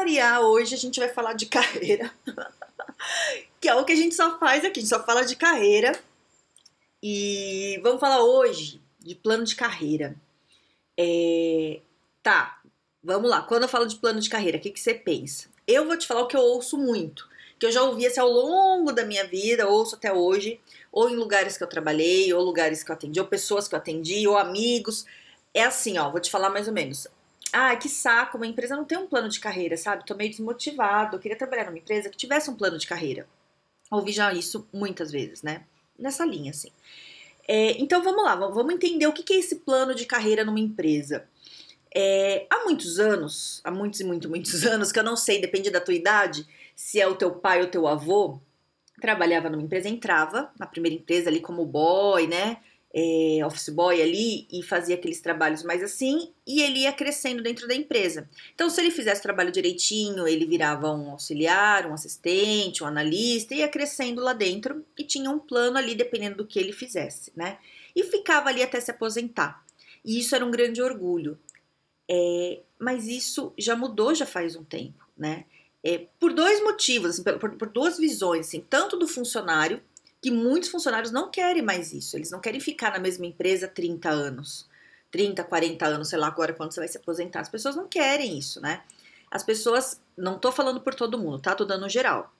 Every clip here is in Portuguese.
Variar, hoje a gente vai falar de carreira. que é o que a gente só faz aqui, a gente só fala de carreira. E vamos falar hoje de plano de carreira. É, tá, vamos lá. Quando eu falo de plano de carreira, o que, que você pensa? Eu vou te falar o que eu ouço muito, que eu já ouvi assim, ao longo da minha vida, ouço até hoje, ou em lugares que eu trabalhei, ou lugares que eu atendi, ou pessoas que eu atendi, ou amigos. É assim, ó, vou te falar mais ou menos. Ah, que saco, uma empresa não tem um plano de carreira, sabe? Tô meio desmotivado, eu queria trabalhar numa empresa que tivesse um plano de carreira. Ouvi já isso muitas vezes, né? Nessa linha, assim. É, então vamos lá, vamos entender o que é esse plano de carreira numa empresa. É, há muitos anos, há muitos e muitos, muitos anos, que eu não sei, depende da tua idade, se é o teu pai ou teu avô, trabalhava numa empresa, entrava na primeira empresa ali como boy, né? É, office boy ali e fazia aqueles trabalhos mais assim, e ele ia crescendo dentro da empresa. Então, se ele fizesse o trabalho direitinho, ele virava um auxiliar, um assistente, um analista, ia crescendo lá dentro e tinha um plano ali, dependendo do que ele fizesse, né? E ficava ali até se aposentar. E isso era um grande orgulho. É, mas isso já mudou já faz um tempo, né? É, por dois motivos, assim, por, por duas visões, assim, tanto do funcionário que muitos funcionários não querem mais isso. Eles não querem ficar na mesma empresa 30 anos, 30, 40 anos, sei lá agora quando você vai se aposentar. As pessoas não querem isso, né? As pessoas, não tô falando por todo mundo, tá? Tô dando geral.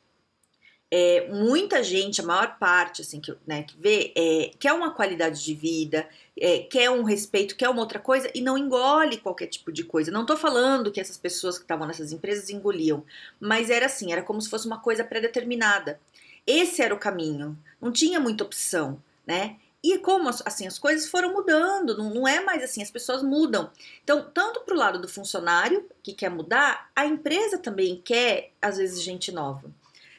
É, muita gente, a maior parte, assim, que, né, que vê, é, quer uma qualidade de vida, é, quer um respeito, quer uma outra coisa e não engole qualquer tipo de coisa. Não tô falando que essas pessoas que estavam nessas empresas engoliam, mas era assim, era como se fosse uma coisa pré-determinada. Esse era o caminho, não tinha muita opção, né? E como assim as coisas foram mudando, não, não é mais assim, as pessoas mudam. Então, tanto para o lado do funcionário que quer mudar, a empresa também quer, às vezes, gente nova.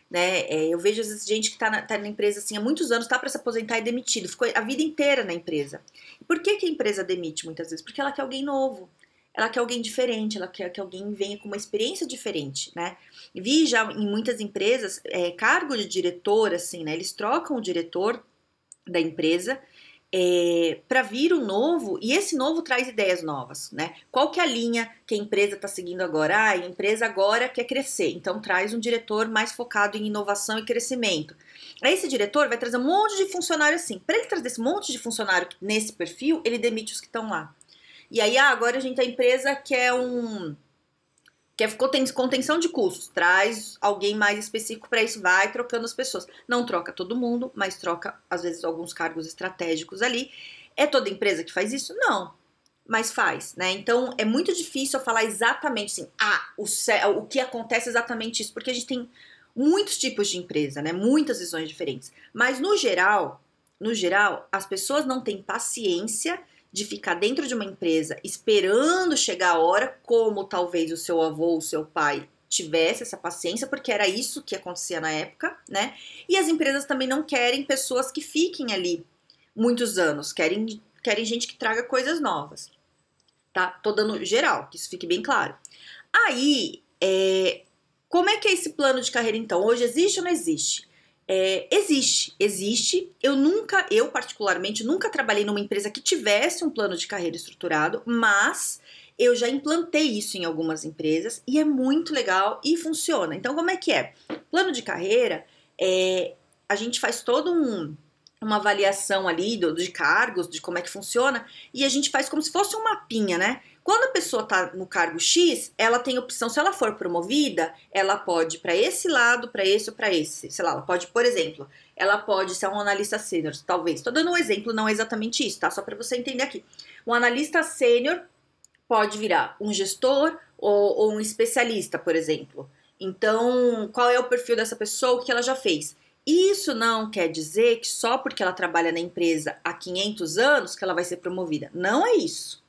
Né? É, eu vejo às vezes gente que está na, tá na, empresa assim há muitos anos, está para se aposentar e demitido, ficou a vida inteira na empresa. Por que, que a empresa demite muitas vezes? Porque ela quer alguém novo ela quer alguém diferente, ela quer que alguém venha com uma experiência diferente, né? Vi já em muitas empresas é, cargo de diretor, assim, né? Eles trocam o diretor da empresa é, para vir o novo e esse novo traz ideias novas, né? Qual que é a linha que a empresa está seguindo agora? Ah, a empresa agora quer crescer, então traz um diretor mais focado em inovação e crescimento. Aí esse diretor vai trazer um monte de funcionário assim. Para ele trazer esse monte de funcionário nesse perfil, ele demite os que estão lá. E aí, ah, agora a gente, a empresa quer um. Quer contenção de custos, traz alguém mais específico para isso, vai trocando as pessoas. Não troca todo mundo, mas troca, às vezes, alguns cargos estratégicos ali. É toda empresa que faz isso? Não, mas faz, né? Então é muito difícil eu falar exatamente assim, ah, o, o que acontece é exatamente isso, porque a gente tem muitos tipos de empresa, né? Muitas visões diferentes. Mas no geral, no geral, as pessoas não têm paciência de ficar dentro de uma empresa esperando chegar a hora, como talvez o seu avô, o seu pai tivesse essa paciência, porque era isso que acontecia na época, né? E as empresas também não querem pessoas que fiquem ali muitos anos, querem, querem gente que traga coisas novas, tá? Tô dando geral, que isso fique bem claro. Aí, é, como é que é esse plano de carreira então? Hoje existe ou não existe? É, existe, existe. Eu nunca, eu particularmente, nunca trabalhei numa empresa que tivesse um plano de carreira estruturado, mas eu já implantei isso em algumas empresas e é muito legal e funciona. Então, como é que é? Plano de carreira, é, a gente faz todo um uma avaliação ali do, de cargos, de como é que funciona, e a gente faz como se fosse um mapinha, né? Quando a pessoa está no cargo X, ela tem opção, se ela for promovida, ela pode para esse lado, para esse ou para esse. Sei lá, ela pode, por exemplo, ela pode ser um analista sênior, talvez. Estou dando um exemplo, não é exatamente isso, tá? Só para você entender aqui. Um analista sênior pode virar um gestor ou, ou um especialista, por exemplo. Então, qual é o perfil dessa pessoa, o que ela já fez? Isso não quer dizer que só porque ela trabalha na empresa há 500 anos que ela vai ser promovida. Não é isso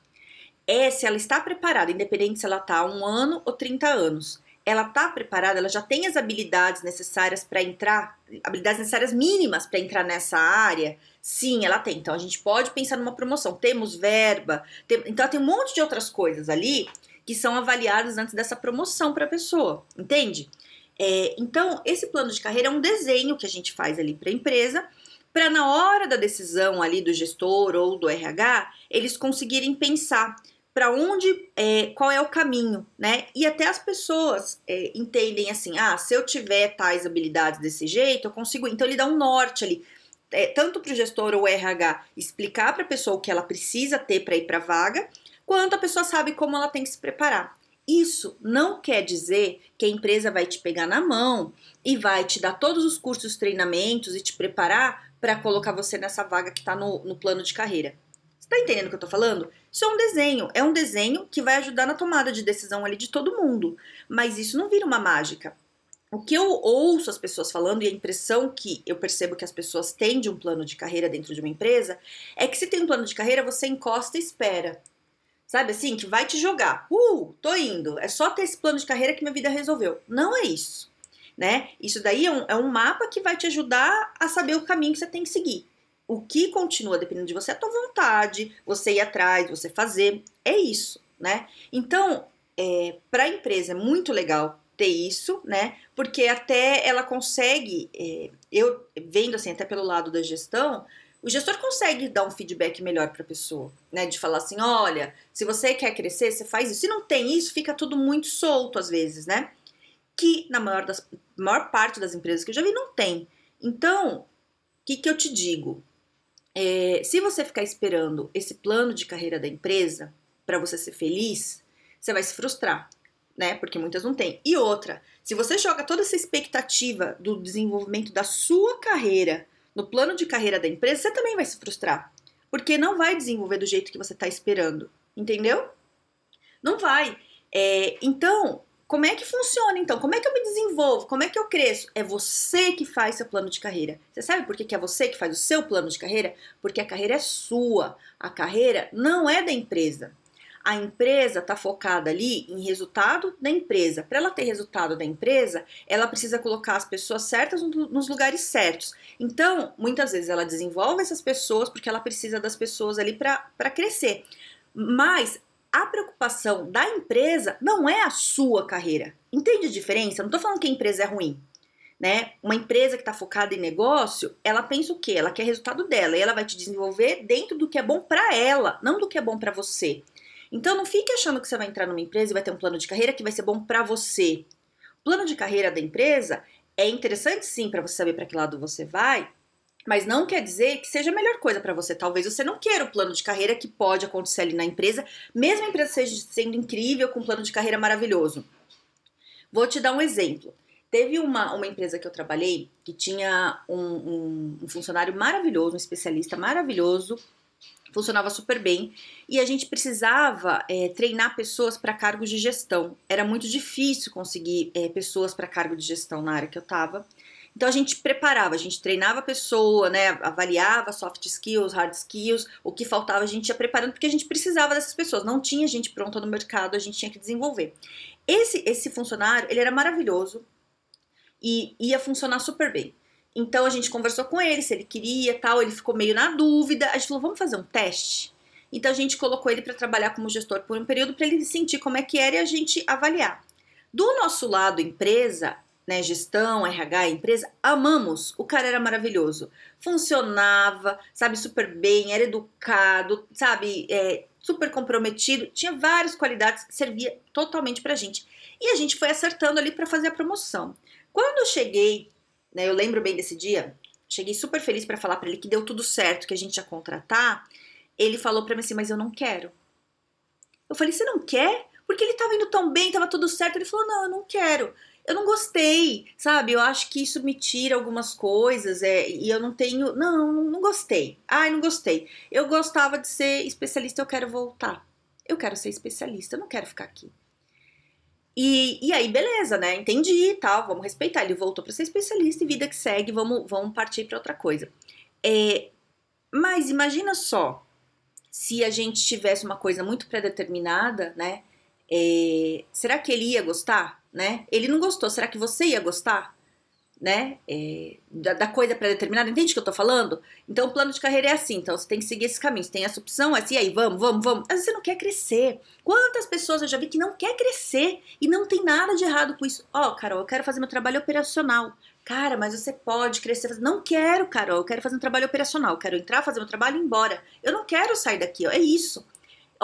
é se ela está preparada, independente se ela está há um ano ou 30 anos. ela tá preparada, ela já tem as habilidades necessárias para entrar, habilidades necessárias mínimas para entrar nessa área? Sim, ela tem. Então a gente pode pensar numa promoção. Temos verba, tem, então tem um monte de outras coisas ali que são avaliadas antes dessa promoção para a pessoa, entende? É, então, esse plano de carreira é um desenho que a gente faz ali para a empresa, para na hora da decisão ali do gestor ou do RH, eles conseguirem pensar para onde, é, qual é o caminho, né? E até as pessoas é, entendem assim, ah, se eu tiver tais habilidades desse jeito, eu consigo. Então ele dá um norte ali, é, tanto para o gestor ou RH explicar para a pessoa o que ela precisa ter para ir para a vaga, quanto a pessoa sabe como ela tem que se preparar. Isso não quer dizer que a empresa vai te pegar na mão e vai te dar todos os cursos, treinamentos e te preparar para colocar você nessa vaga que está no, no plano de carreira. Você está entendendo o que eu estou falando? Isso é um desenho, é um desenho que vai ajudar na tomada de decisão ali de todo mundo, mas isso não vira uma mágica. O que eu ouço as pessoas falando e a impressão que eu percebo que as pessoas têm de um plano de carreira dentro de uma empresa é que se tem um plano de carreira, você encosta e espera. Sabe assim, que vai te jogar. Uh, tô indo. É só ter esse plano de carreira que minha vida resolveu. Não é isso. Né? Isso daí é um, é um mapa que vai te ajudar a saber o caminho que você tem que seguir. O que continua dependendo de você é a tua vontade, você ir atrás, você fazer. É isso, né? Então, é, para a empresa é muito legal ter isso, né? Porque até ela consegue, é, eu vendo assim, até pelo lado da gestão, o gestor consegue dar um feedback melhor para a pessoa, né? De falar assim, olha, se você quer crescer, você faz isso. Se não tem isso, fica tudo muito solto às vezes, né? Que na maior, das, maior parte das empresas que eu já vi não tem. Então, o que, que eu te digo? É, se você ficar esperando esse plano de carreira da empresa para você ser feliz, você vai se frustrar, né? Porque muitas não têm. E outra, se você joga toda essa expectativa do desenvolvimento da sua carreira no plano de carreira da empresa, você também vai se frustrar, porque não vai desenvolver do jeito que você está esperando, entendeu? Não vai. É, então, como é que funciona então? Como é que eu me desenvolvo? Como é que eu cresço? É você que faz seu plano de carreira. Você sabe por que, é você que faz o seu plano de carreira? Porque a carreira é sua. A carreira não é da empresa. A empresa está focada ali em resultado da empresa. Para ela ter resultado da empresa, ela precisa colocar as pessoas certas nos lugares certos. Então, muitas vezes ela desenvolve essas pessoas porque ela precisa das pessoas ali para crescer. Mas a preocupação da empresa não é a sua carreira. Entende a diferença? Não estou falando que a empresa é ruim. Né? Uma empresa que está focada em negócio, ela pensa o quê? Ela quer resultado dela e ela vai te desenvolver dentro do que é bom para ela, não do que é bom para você. Então não fique achando que você vai entrar numa empresa e vai ter um plano de carreira que vai ser bom para você. O plano de carreira da empresa é interessante sim para você saber para que lado você vai, mas não quer dizer que seja a melhor coisa para você. Talvez você não queira o plano de carreira que pode acontecer ali na empresa, mesmo a empresa seja sendo incrível, com um plano de carreira maravilhoso. Vou te dar um exemplo. Teve uma, uma empresa que eu trabalhei que tinha um, um, um funcionário maravilhoso, um especialista maravilhoso, funcionava super bem e a gente precisava é, treinar pessoas para cargos de gestão. Era muito difícil conseguir é, pessoas para cargo de gestão na área que eu estava. Então a gente preparava, a gente treinava a pessoa, né, avaliava soft skills, hard skills, o que faltava a gente ia preparando porque a gente precisava dessas pessoas, não tinha gente pronta no mercado, a gente tinha que desenvolver. Esse esse funcionário, ele era maravilhoso e ia funcionar super bem. Então a gente conversou com ele se ele queria, tal, ele ficou meio na dúvida. A gente falou, vamos fazer um teste. Então a gente colocou ele para trabalhar como gestor por um período para ele sentir como é que era e a gente avaliar. Do nosso lado, empresa, né, gestão, RH, empresa, amamos. O cara era maravilhoso. Funcionava, sabe, super bem, era educado, sabe, é, super comprometido, tinha várias qualidades, servia totalmente pra gente. E a gente foi acertando ali para fazer a promoção. Quando eu cheguei, né, eu lembro bem desse dia, cheguei super feliz para falar para ele que deu tudo certo, que a gente ia contratar. Ele falou para mim assim: "Mas eu não quero". Eu falei: "Você não quer?" Porque ele tava indo tão bem, tava tudo certo. Ele falou: "Não, eu não quero" eu não gostei, sabe? Eu acho que isso me tira algumas coisas é, e eu não tenho. Não, não gostei. Ai, não gostei. Eu gostava de ser especialista, eu quero voltar. Eu quero ser especialista, eu não quero ficar aqui. E, e aí, beleza, né? Entendi e tal, vamos respeitar. Ele voltou para ser especialista e vida que segue, vamos, vamos partir para outra coisa. É, mas imagina só se a gente tivesse uma coisa muito pré-determinada, né? É, será que ele ia gostar? Né? Ele não gostou. Será que você ia gostar? Né? É, da, da, coisa pré-determinada, entende o que eu tô falando? Então, o plano de carreira é assim, então você tem que seguir esse caminho. Você tem essa opção, é assim, aí, vamos, vamos, vamos. Às vezes você não quer crescer. Quantas pessoas eu já vi que não quer crescer e não tem nada de errado com isso? Ó, oh, Carol, eu quero fazer meu trabalho operacional. Cara, mas você pode crescer. Não quero, Carol, eu quero fazer um trabalho operacional. Eu quero entrar, fazer meu trabalho e ir embora. Eu não quero sair daqui, ó. É isso.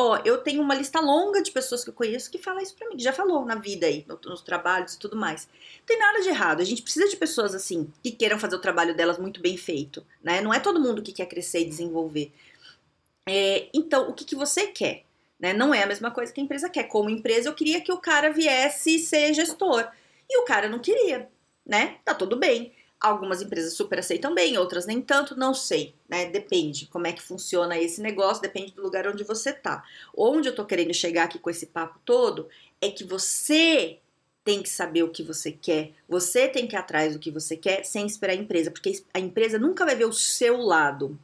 Ó, eu tenho uma lista longa de pessoas que eu conheço que fala isso pra mim, que já falou na vida aí, nos trabalhos e tudo mais. Não tem nada de errado. A gente precisa de pessoas assim, que queiram fazer o trabalho delas muito bem feito, né? Não é todo mundo que quer crescer e desenvolver. É, então, o que, que você quer? Né? Não é a mesma coisa que a empresa quer. Como empresa, eu queria que o cara viesse ser gestor. E o cara não queria, né? Tá tudo bem. Algumas empresas super aceitam bem, outras nem tanto, não sei, né? Depende como é que funciona esse negócio, depende do lugar onde você tá. Onde eu tô querendo chegar aqui com esse papo todo é que você tem que saber o que você quer, você tem que ir atrás do que você quer sem esperar a empresa, porque a empresa nunca vai ver o seu lado.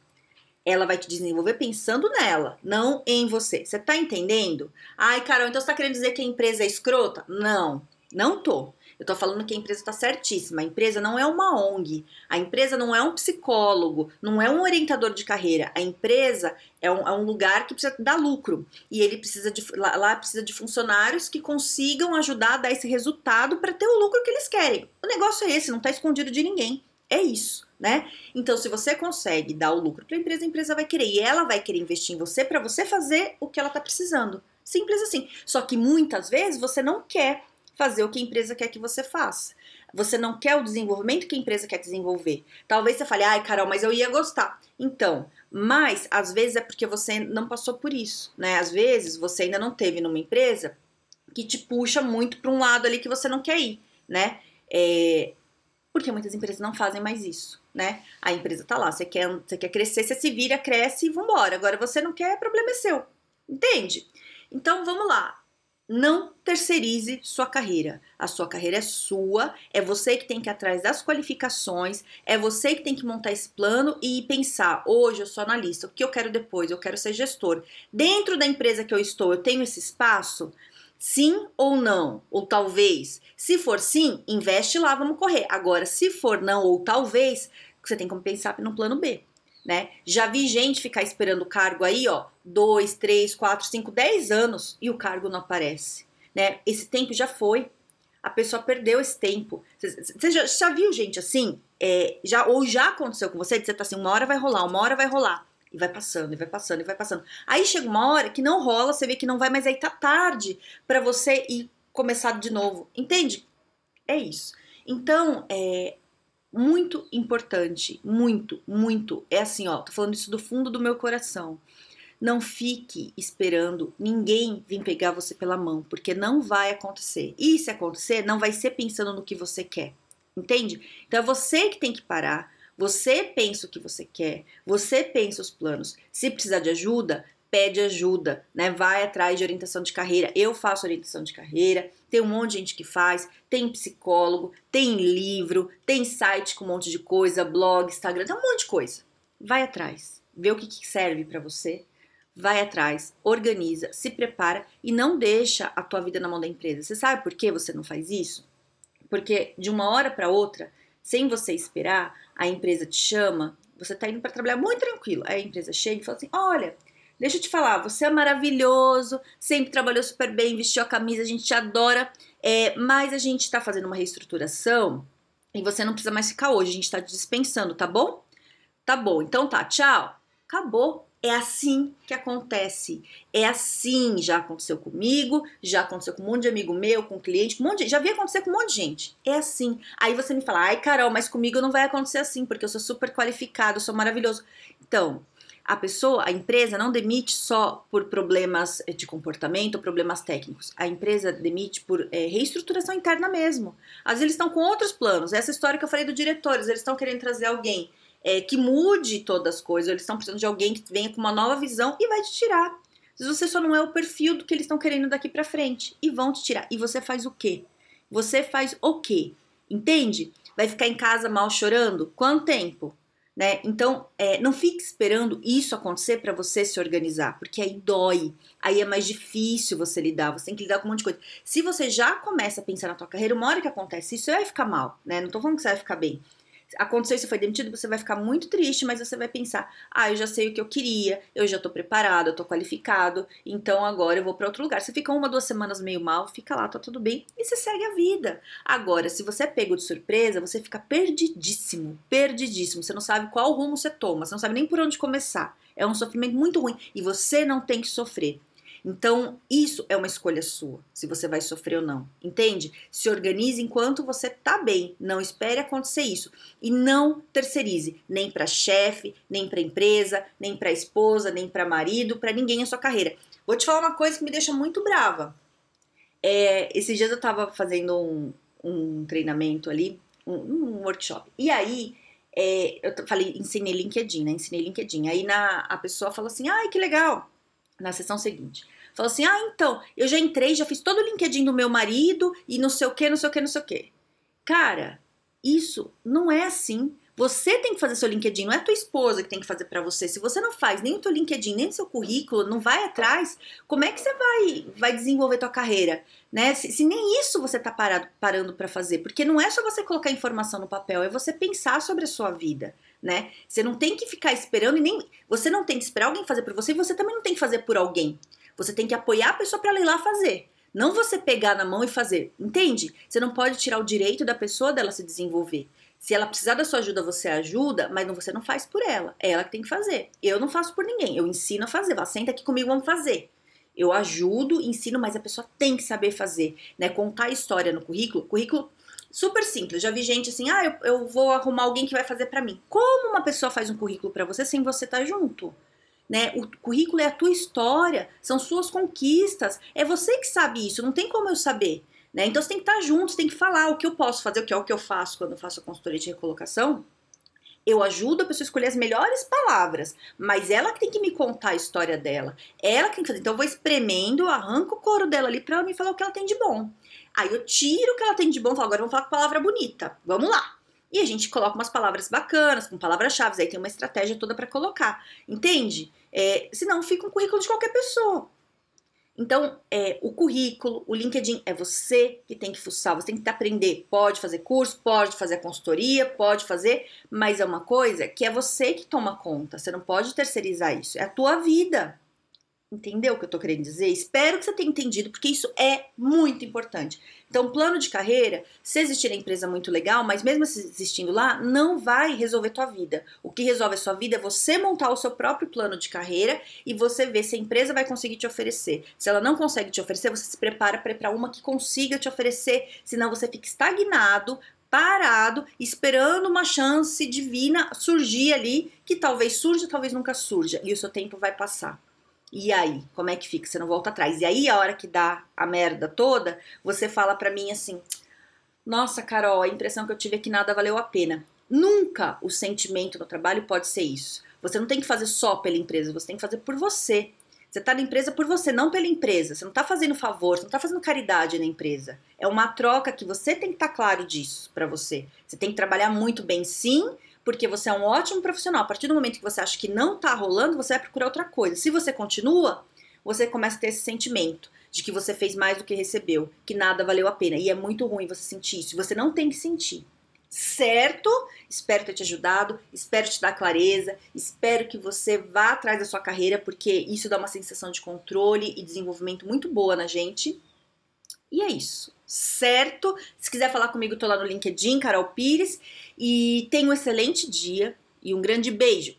Ela vai te desenvolver pensando nela, não em você. Você tá entendendo? Ai, Carol, então você tá querendo dizer que a empresa é escrota? Não, não tô. Eu estou falando que a empresa está certíssima. A empresa não é uma ONG, a empresa não é um psicólogo, não é um orientador de carreira. A empresa é um, é um lugar que precisa dar lucro e ele precisa de lá, lá precisa de funcionários que consigam ajudar a dar esse resultado para ter o lucro que eles querem. O negócio é esse, não está escondido de ninguém. É isso, né? Então, se você consegue dar o lucro para a empresa, a empresa vai querer e ela vai querer investir em você para você fazer o que ela está precisando. Simples assim. Só que muitas vezes você não quer fazer o que a empresa quer que você faça. Você não quer o desenvolvimento que a empresa quer desenvolver. Talvez você fale, ai, Carol, mas eu ia gostar. Então, mas às vezes é porque você não passou por isso, né? Às vezes você ainda não teve numa empresa que te puxa muito para um lado ali que você não quer ir, né? É, porque muitas empresas não fazem mais isso, né? A empresa tá lá, você quer, você quer crescer, você se vira, cresce e vambora. Agora você não quer, problema é seu, entende? Então vamos lá. Não terceirize sua carreira. A sua carreira é sua, é você que tem que ir atrás das qualificações, é você que tem que montar esse plano e pensar: hoje eu sou analista, o que eu quero depois? Eu quero ser gestor. Dentro da empresa que eu estou, eu tenho esse espaço? Sim ou não? Ou talvez? Se for sim, investe lá, vamos correr. Agora, se for não ou talvez, você tem que pensar no plano B né? Já vi gente ficar esperando o cargo aí, ó, dois, três, quatro, cinco, dez anos e o cargo não aparece, né? Esse tempo já foi, a pessoa perdeu esse tempo. Você já, já, viu gente assim? É, já ou já aconteceu com você? De você tá assim, uma hora vai rolar, uma hora vai rolar. E vai passando, e vai passando, e vai passando. Aí chega uma hora que não rola, você vê que não vai, mas aí tá tarde para você ir começar de novo. Entende? É isso. Então, é, muito importante, muito, muito. É assim, ó, tô falando isso do fundo do meu coração. Não fique esperando ninguém vir pegar você pela mão, porque não vai acontecer. E se acontecer, não vai ser pensando no que você quer. Entende? Então é você que tem que parar. Você pensa o que você quer, você pensa os planos. Se precisar de ajuda, pede ajuda, né? Vai atrás de orientação de carreira. Eu faço orientação de carreira, tem um monte de gente que faz, tem psicólogo, tem livro, tem site com um monte de coisa, blog, Instagram, tem um monte de coisa. Vai atrás, vê o que, que serve para você, vai atrás, organiza, se prepara e não deixa a tua vida na mão da empresa. Você sabe por que você não faz isso? Porque de uma hora para outra, sem você esperar, a empresa te chama, você tá indo para trabalhar muito tranquilo. Aí a empresa chega e fala assim: "Olha, Deixa eu te falar, você é maravilhoso, sempre trabalhou super bem, vestiu a camisa, a gente te adora, é, mas a gente está fazendo uma reestruturação e você não precisa mais ficar hoje, a gente está dispensando, tá bom? Tá bom, então tá, tchau. Acabou. É assim que acontece. É assim, já aconteceu comigo, já aconteceu com um monte de amigo meu, com cliente, com um monte de, já vi acontecer com um monte de gente. É assim. Aí você me fala, ai Carol, mas comigo não vai acontecer assim, porque eu sou super qualificado, eu sou maravilhoso. Então, a pessoa, a empresa não demite só por problemas eh, de comportamento, problemas técnicos. A empresa demite por é, reestruturação interna mesmo. Às vezes eles estão com outros planos. Essa história que eu falei do diretores, eles estão querendo trazer alguém é, que mude todas as coisas, eles estão precisando de alguém que venha com uma nova visão e vai te tirar. Às vezes você só não é o perfil do que eles estão querendo daqui para frente e vão te tirar. E você faz o quê? Você faz o quê? Entende? Vai ficar em casa mal chorando? Quanto tempo? Né? Então, é, não fique esperando isso acontecer para você se organizar, porque aí dói, aí é mais difícil você lidar, você tem que lidar com um monte de coisa. Se você já começa a pensar na tua carreira, uma hora que acontece isso, você vai ficar mal, né? Não tô falando que você vai ficar bem, aconteceu isso, foi demitido, você vai ficar muito triste, mas você vai pensar: ah, eu já sei o que eu queria, eu já tô preparado, eu tô qualificado, então agora eu vou para outro lugar. Você fica uma, duas semanas meio mal, fica lá, tá tudo bem, e você segue a vida. Agora, se você é pego de surpresa, você fica perdidíssimo, perdidíssimo. Você não sabe qual rumo você toma, você não sabe nem por onde começar. É um sofrimento muito ruim e você não tem que sofrer. Então, isso é uma escolha sua, se você vai sofrer ou não. Entende? Se organize enquanto você tá bem. Não espere acontecer isso. E não terceirize nem para chefe, nem para empresa, nem para esposa, nem para marido, para ninguém a sua carreira. Vou te falar uma coisa que me deixa muito brava. É, esses dias eu tava fazendo um, um treinamento ali, um, um workshop. E aí, é, eu falei, ensinei LinkedIn, né? Ensinei LinkedIn. Aí na, a pessoa falou assim: ai, que legal. Na sessão seguinte. Falou assim: ah, então, eu já entrei, já fiz todo o LinkedIn do meu marido e não sei o que, não sei o que, não sei o que. Cara, isso não é assim. Você tem que fazer seu LinkedIn, não é tua esposa que tem que fazer para você. Se você não faz nem o teu LinkedIn, nem o seu currículo, não vai atrás, como é que você vai, vai desenvolver tua carreira? Né? Se, se nem isso você tá parado, parando para fazer, porque não é só você colocar informação no papel, é você pensar sobre a sua vida. Né? Você não tem que ficar esperando e nem você não tem que esperar alguém fazer por você e você também não tem que fazer por alguém. Você tem que apoiar a pessoa para ela ir lá fazer. Não você pegar na mão e fazer. Entende? Você não pode tirar o direito da pessoa dela se desenvolver. Se ela precisar da sua ajuda, você ajuda, mas você não faz por ela. É ela que tem que fazer. Eu não faço por ninguém. Eu ensino a fazer. Ela senta aqui comigo, vamos fazer. Eu ajudo, ensino, mas a pessoa tem que saber fazer, né? Contar a história no currículo. Currículo super simples. Já vi gente assim, ah, eu, eu vou arrumar alguém que vai fazer para mim. Como uma pessoa faz um currículo para você sem você estar tá junto? Né? O currículo é a tua história, são suas conquistas. É você que sabe isso, não tem como eu saber. Né? Então você tem que estar junto, você tem que falar o que eu posso fazer, o que é o que eu faço quando eu faço a consultoria de recolocação. Eu ajudo a pessoa a escolher as melhores palavras, mas ela que tem que me contar a história dela. Ela que tem que fazer. Então eu vou espremendo, arranco o couro dela ali para ela me falar o que ela tem de bom. Aí eu tiro o que ela tem de bom falo, agora vamos falar com palavra bonita. Vamos lá. E a gente coloca umas palavras bacanas, com palavras-chave, aí tem uma estratégia toda para colocar. Entende? É, senão fica um currículo de qualquer pessoa. Então, é, o currículo, o LinkedIn, é você que tem que fuçar, você tem que aprender. Pode fazer curso, pode fazer consultoria, pode fazer, mas é uma coisa que é você que toma conta. Você não pode terceirizar isso. É a tua vida. Entendeu o que eu tô querendo dizer? Espero que você tenha entendido, porque isso é muito importante. Então, plano de carreira, se existir a empresa muito legal, mas mesmo existindo lá, não vai resolver tua vida. O que resolve a sua vida é você montar o seu próprio plano de carreira e você ver se a empresa vai conseguir te oferecer. Se ela não consegue te oferecer, você se prepara para uma que consiga te oferecer, senão você fica estagnado, parado, esperando uma chance divina surgir ali, que talvez surja, talvez nunca surja, e o seu tempo vai passar. E aí, como é que fica? Você não volta atrás. E aí, a hora que dá a merda toda, você fala para mim assim: Nossa, Carol, a impressão que eu tive é que nada valeu a pena. Nunca o sentimento no trabalho pode ser isso. Você não tem que fazer só pela empresa, você tem que fazer por você. Você tá na empresa por você, não pela empresa. Você não tá fazendo favor, você não tá fazendo caridade na empresa. É uma troca que você tem que estar tá claro disso para você. Você tem que trabalhar muito bem, sim, porque você é um ótimo profissional. A partir do momento que você acha que não tá rolando, você vai procurar outra coisa. Se você continua, você começa a ter esse sentimento de que você fez mais do que recebeu, que nada valeu a pena. E é muito ruim você sentir isso. Você não tem que sentir. Certo? Espero ter te ajudado, espero te dar clareza, espero que você vá atrás da sua carreira, porque isso dá uma sensação de controle e desenvolvimento muito boa na gente. E é isso, certo? Se quiser falar comigo, tô lá no LinkedIn, Carol Pires. E tenha um excelente dia e um grande beijo.